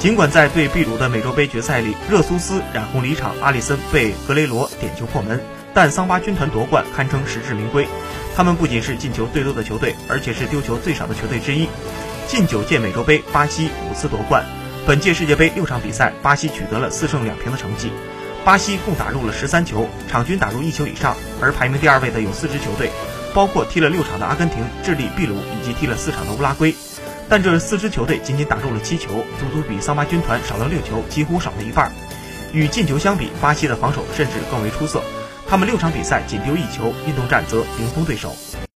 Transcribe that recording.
尽管在对秘鲁的美洲杯决赛里，热苏斯染红离场，阿里森被格雷罗点球破门，但桑巴军团夺冠堪称实至名归。他们不仅是进球最多的球队，而且是丢球最少的球队之一。近九届美洲杯，巴西五次夺冠。本届世界杯六场比赛，巴西取得了四胜两平的成绩。巴西共打入了十三球，场均打入一球以上。而排名第二位的有四支球队，包括踢了六场的阿根廷、智利、秘鲁以及踢了四场的乌拉圭。但这四支球队仅仅打入了七球，足足比桑巴军团少了六球，几乎少了一半。与进球相比，巴西的防守甚至更为出色。他们六场比赛仅丢一球，运动战则零封对手。